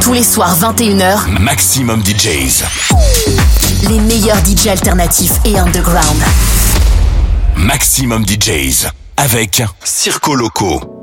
Tous les soirs 21h, Maximum DJs. les meilleurs DJ alternatifs et underground. Maximum DJs. Avec Circo Loco.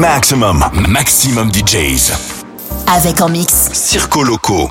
Maximum, maximum DJs. Avec en mix. Circo Loco.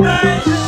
Maxximum,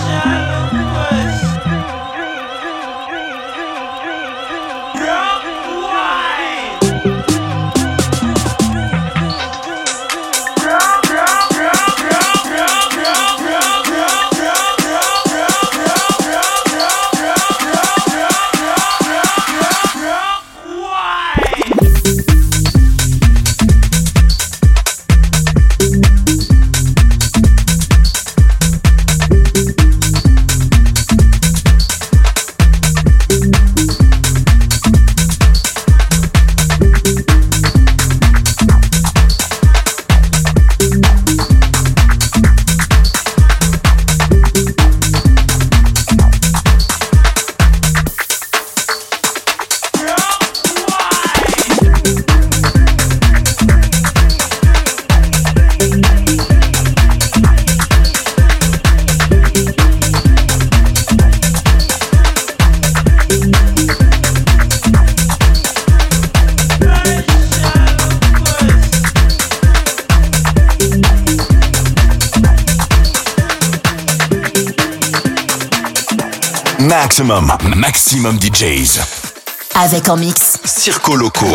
Avec en mix. Circo Loco.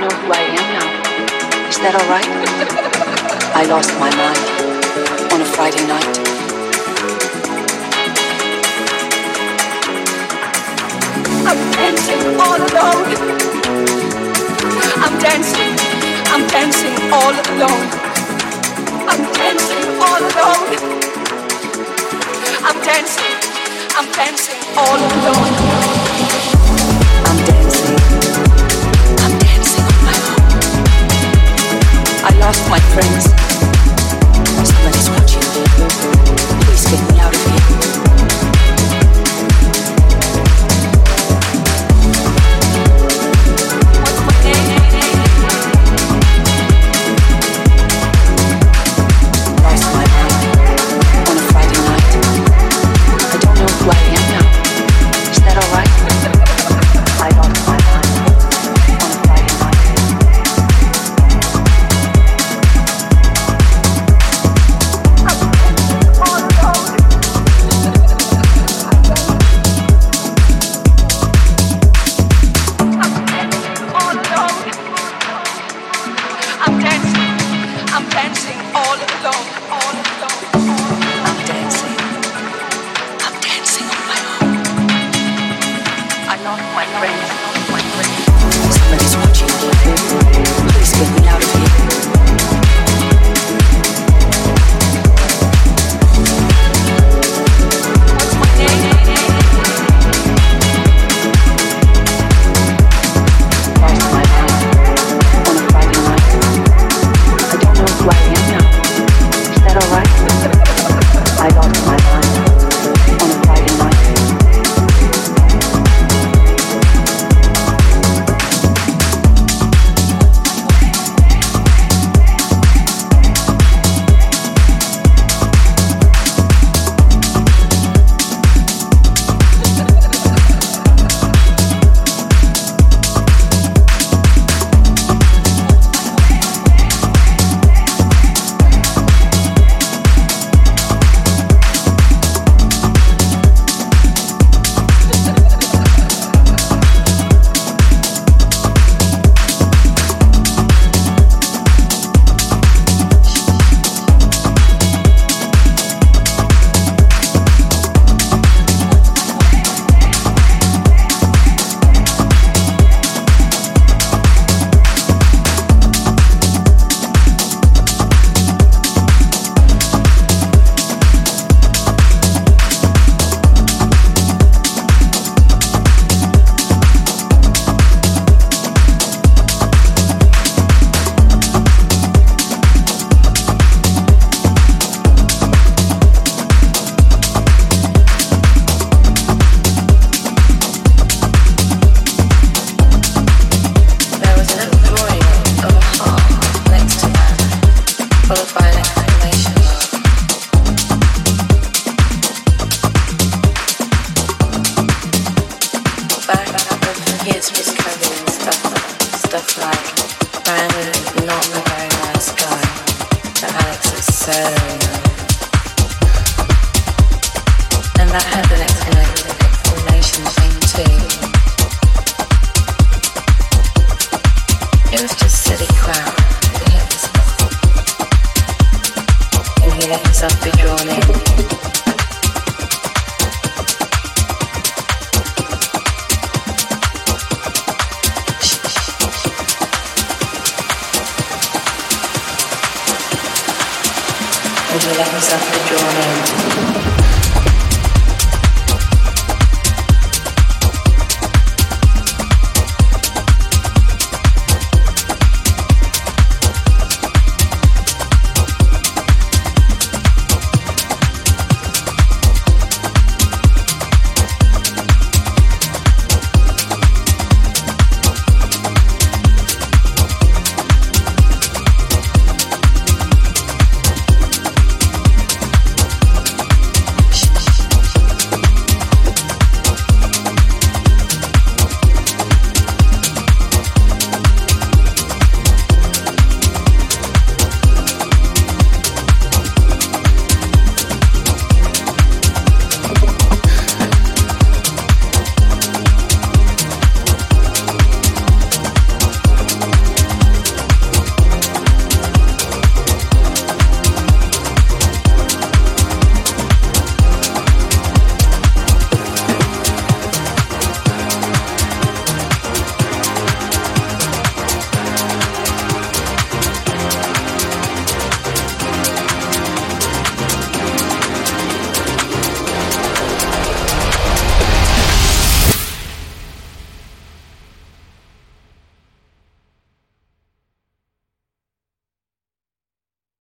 know who I am now. Is that all right? I lost my mind on a Friday night. I'm dancing all alone. I'm dancing, I'm dancing all alone. I'm dancing all alone. I'm dancing, I'm dancing all alone. lost my friends. Somebody's watching us. Please get me out of here.